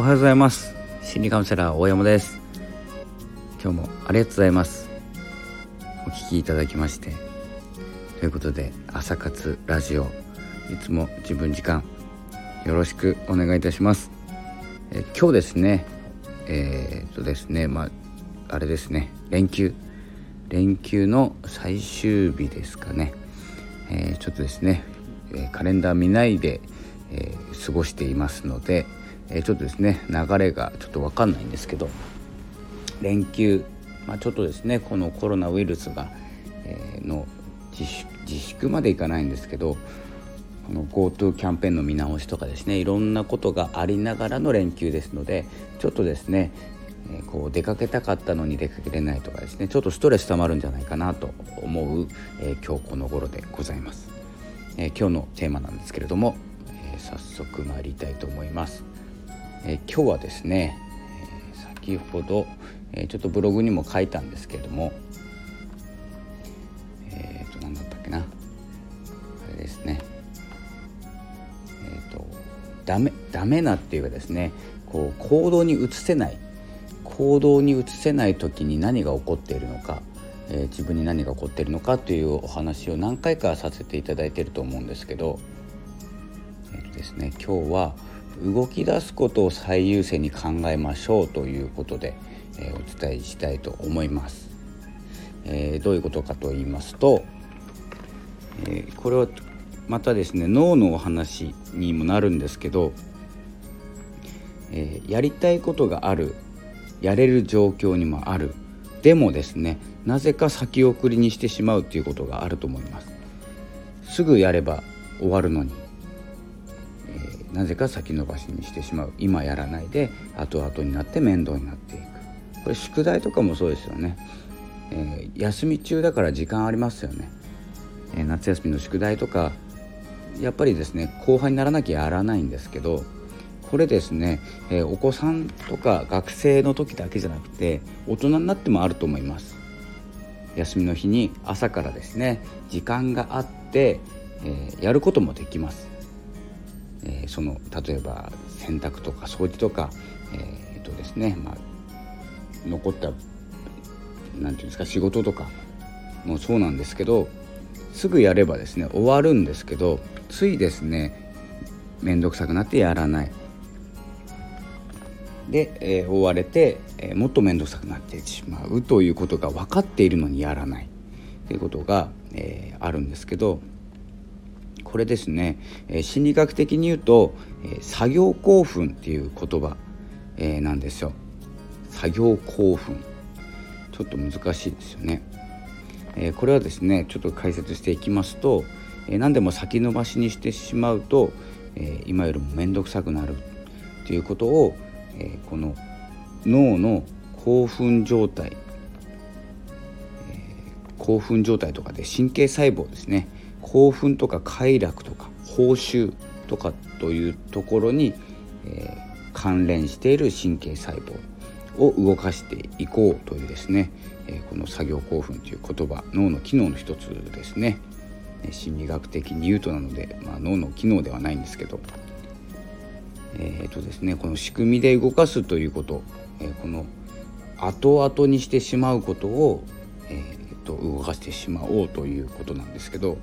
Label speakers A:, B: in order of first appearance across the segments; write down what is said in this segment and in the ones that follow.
A: おはようございます。心理カウンセラー大山です。今日もありがとうございます。お聞きいただきまして。ということで朝活ラジオ。いつも自分時間よろしくお願いいたします。え今日ですねえー、っとですねまああれですね連休。連休の最終日ですかね、えー、ちょっとですね、えカレンダー見ないで、えー、過ごしていますので、えちょっとですね流れがちょっと分かんないんですけど連休、まあ、ちょっとですねこのコロナウイルスが、えの自粛までいかないんですけどこの GoTo キャンペーンの見直しとかですねいろんなことがありながらの連休ですのでちょっとですねえこう出かけたかったのに出かけれないとかですねちょっとストレス溜まるんじゃないかなと思う、えー、今日この頃でございます、えー、今日のテーマなんですけれども、えー、早速参りたいと思います、え今日はですね、え先ほど、えちょっとブログにも書いたんですけれどもえっ、と何だったっけな。あれですね。えっ、とダメダメなっていうかですねこう行動に移せない。行動に移せない時に何が起こっているのか、えー、自分に何が起こっているのかというお話を何回かさせていただいていると思うんですけど、えーとですね、今日は動き出すことを最優先に考えましょうということで、えー、お伝えしたいと思います。えー、どういうことかと言いますと、えー、これはまたですね脳のお話にもなるんですけど、え、やりたいことがあるやれる状況にもあるでもですねなぜか先送りにしてしまうということがあると思いますすぐやれば終わるのに、なぜか先延ばしにしてしまう。今やらないで後々になって面倒になっていく。これ宿題とかもそうですよね、えー、休み中だから時間ありますよね、えー、夏休みの宿題とかやっぱりですね後輩にならなきゃやらないんですけどこれですね、えー、お子さんとか学生の時だけじゃなくて大人になってもあると思います。休みの日に朝からですね時間があって、えー、やることもできます、えー、その例えば洗濯とか掃除とかえっとですね、まあ、残った何て言うんですか仕事とかもそうなんですけどすぐやればですね終わるんですけどついですね面倒くさくなってやらない。で、えー、追われて、えー、もっと面倒くさくなってしまうということが分かっているのにやらない。ということが、えー、あるんですけどこれですね、え、心理学的に言うと、え、作業興奮っていう言葉、え、なんですよ。作業興奮ちょっと難しいですよね。え、これはですねちょっと解説していきますと、え、何でも先延ばしにしてしまうと、え、今よりも面倒くさくなるということを、え、この脳の興奮状態、興奮状態とかで神経細胞ですね興奮とか快楽とか報酬とかというところに、えー、関連している神経細胞を動かしていこうというですね、えこの作業興奮という言葉脳の機能の一つですね。心理学的に言うとなので、まあ、脳の機能ではないんですけど。えーとですね、この仕組みで動かすということ、えー、この後々にしてしまうことを、えーと、動かしてしまおうということなんですけど。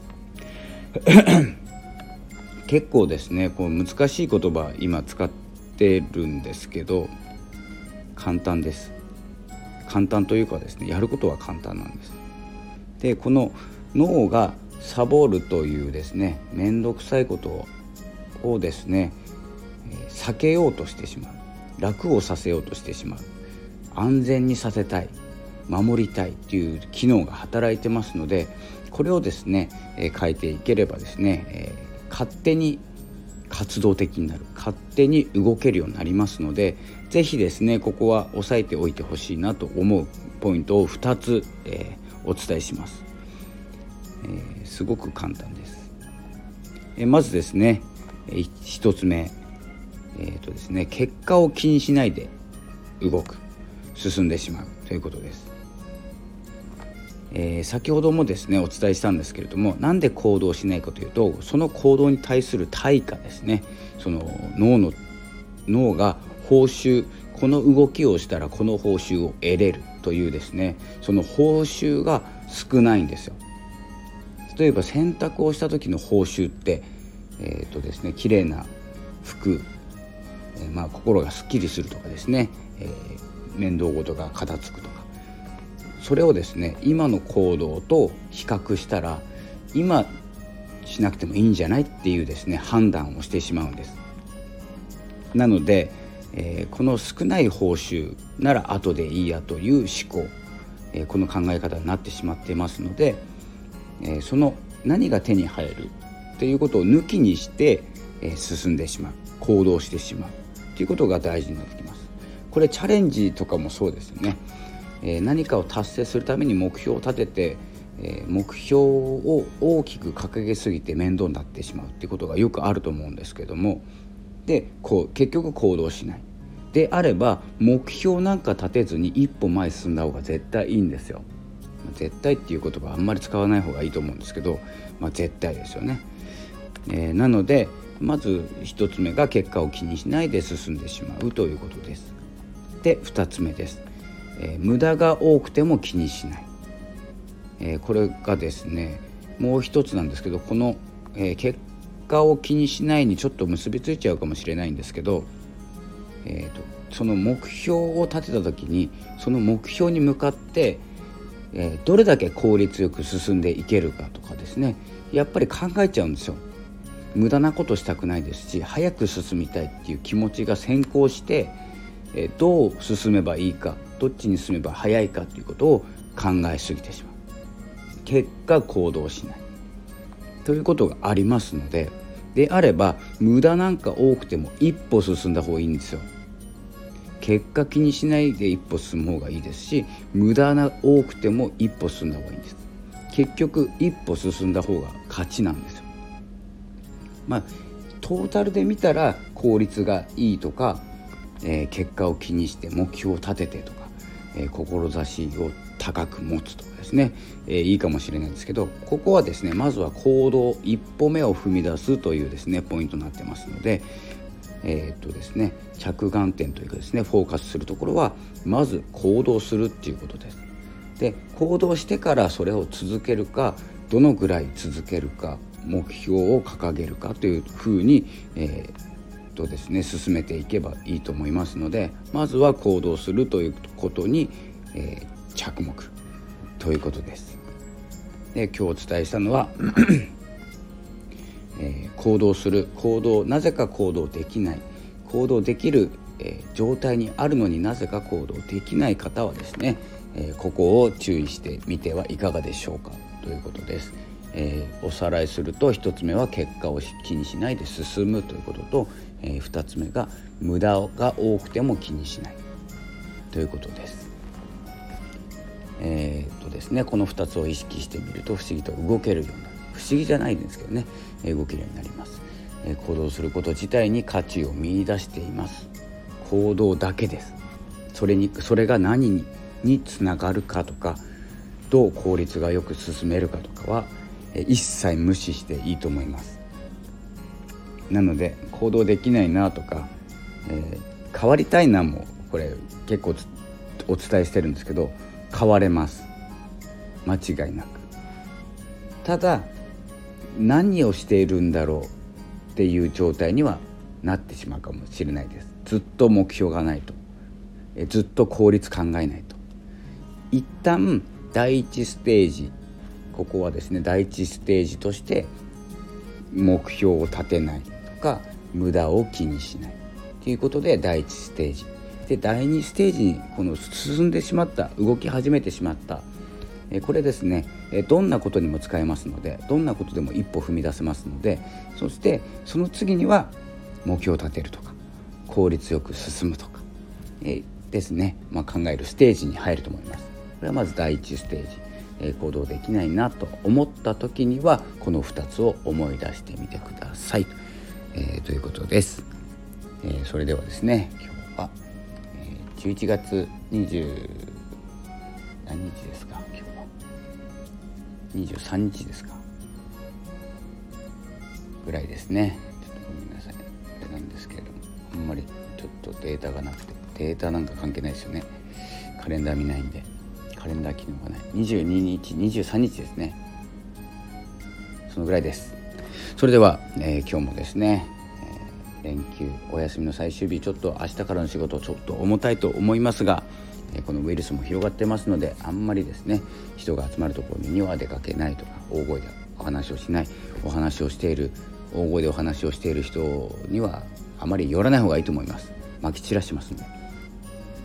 A: 結構ですねこう難しい言葉今使ってるんですけど簡単です。簡単というかですねやることは簡単なんです。でこの脳がサボるというですね面倒くさいことをですね避けようとしてしまう。楽をさせようとしてしまう。安全にさせたい。守りたいという機能が働いてますのでこれをですね、えー、変えていければですね、えー、勝手に活動的になる勝手に動けるようになりますので是非ですねここは押さえておいてほしいなと思うポイントを2つ、えー、お伝えします、えすごく簡単です、えまずですね、え1つ目えーとですね、結果を気にしないで動く進んでしまうということです。えー、先ほどもですねお伝えしたんですけれどもなんで行動しないかというとその行動に対する対価ですね。その脳の脳が報酬この動きをしたらこの報酬を得れるというですね。その報酬が少ないんですよ。例えば洗濯をした時の報酬ってえーとですね綺麗な服、えー、まあ、心がすっきりするとかですね、えー、面倒事が片付くとか。それをですね今の行動と比較したら今しなくてもいいんじゃないっていうですね判断をしてしまうんです。なので、えー、この少ない報酬なら後でいいやという思考、えー、この考え方になってしまっていますので、えー、その何が手に入るっていうことを抜きにして、え進んでしまう行動してしまうっていうことが大事になってきます。これチャレンジとかもそうですよね。え何かを達成するために目標を立てて、え目標を大きく掲げすぎて面倒になってしまうっていうことがよくあると思うんですけどもでこう結局行動しないであれば目標なんか立てずに一歩前進んだ方が絶対いいんですよ。絶対っていう言葉あんまり使わない方がいいと思うんですけど、まあ、絶対ですよね。えー、なのでまず1つ目が結果を気にしないで進んでしまうということです。で2つ目です、えー、無駄が多くても気にしない、えー、これがですねもう一つなんですけどこの、え結果を気にしないにちょっと結びついちゃうかもしれないんですけど、えーと、とその目標を立てた時にその目標に向かって、えー、どれだけ効率よく進んでいけるかとかですねやっぱり考えちゃうんですよ。無駄なことしたくないですし早く進みたいっていう気持ちが先行してえどう進めばいいかどっちに進めば早いかということを考えすぎてしまう。結果行動しない。ということがありますのでであれば無駄なんか多くても一歩進んだ方がいいんですよ。結果気にしないで一歩進む方がいいですし無駄な多くても一歩進んだ方がいいんです。結局一歩進んだ方が勝ちなんですよ。まあトータルで見たら効率がいいとか、えー、結果を気にして目標を立ててとか、え、志を高く持つとかですね、え、いいかもしれないんですけどここはですねまずは行動一歩目を踏み出すというですねポイントになってますのでえ、っとですね着眼点というかですねフォーカスするところはまず行動するっていうことです。で行動してからそれを続けるかどのぐらい続けるか目標を掲げるかというふうに、えー、とですね進めていけばいいと思いますのでまずは行動するということに、えー、着目ということです。で今日お伝えしたのはえー、行動する行動なぜか行動できない行動できる、えー、状態にあるのになぜか行動できない方はですね、えー、ここを注意してみてはいかがでしょうかということです。え、おさらいすると1つ目は結果を気にしないで進むということと、えー、2つ目が無駄が多くても気にしない。ということです。えー、っとですねこの2つを意識してみると不思議と動けるようになる。不思議じゃないんですけどね、え動けるようになります、え行動すること自体に価値を見いだしています。行動だけです。それにそれが何ににつながるかとかどう効率がよく進めるかとかはえ一切無視していいと思います。なので行動できないなとか、えー、変わりたいなもこれ結構お伝えしてるんですけど変われます。間違いなく。ただ何をしているんだろうっていう状態にはなってしまうかもしれないです。ずっと目標がないと。えずっと効率考えないと。一旦第一ステージここはですね第一ステージとして目標を立てない。か無駄を気にしない。ということで第一ステージ。で第二ステージにこの進んでしまった動き始めてしまった。これですね。どんなことにも使えますのでどんなことでも一歩踏み出せますのでそしてその次には目標を立てるとか効率よく進むとか、えですね、まあ、考えるステージに入ると思います。これはまず第一ステージ。え行動できないなと思った時にはこの2つを思い出してみてください。えー、ということです。えー、それではですね今日は、えー、11月20何日ですか？今日は。23日ですか？ぐらいですね。ちょっとごめんなさい。あれなんですけれどもあんまりちょっとデータがなくてデータなんか関係ないですよね。カレンダー見ないんでカレンダー機能がない。22日23日ですね。そのぐらいです。それでは、えー、今日もですね、えー、連休お休みの最終日ちょっと明日からの仕事ちょっと重たいと思いますが、えー、このウイルスも広がってますのであんまりですね人が集まるところには出かけないとか大声でお話をしないお話をしている大声でお話をしている人にはあまり寄らない方がいいと思います。まき散らしますので、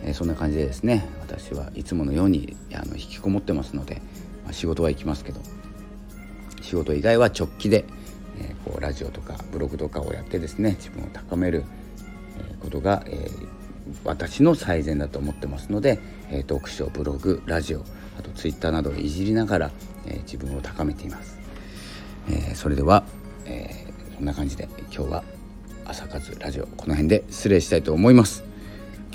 A: え、そんな感じでですね私はいつものようにあの引きこもってますので、まあ、仕事は行きますけど仕事以外は直帰で、え、こうラジオとかブログとかをやってですね自分を高めることが、え、私の最善だと思ってますので、えー、読書ブログラジオあとツイッターなどをいじりながら、え自分を高めています、えそれでは、えそんな感じで今日は朝活ラジオこの辺で失礼したいと思います。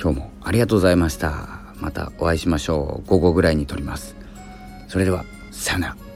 A: 今日もありがとうございました。またお会いしましょう。午後ぐらいに撮ります。それではさよなら。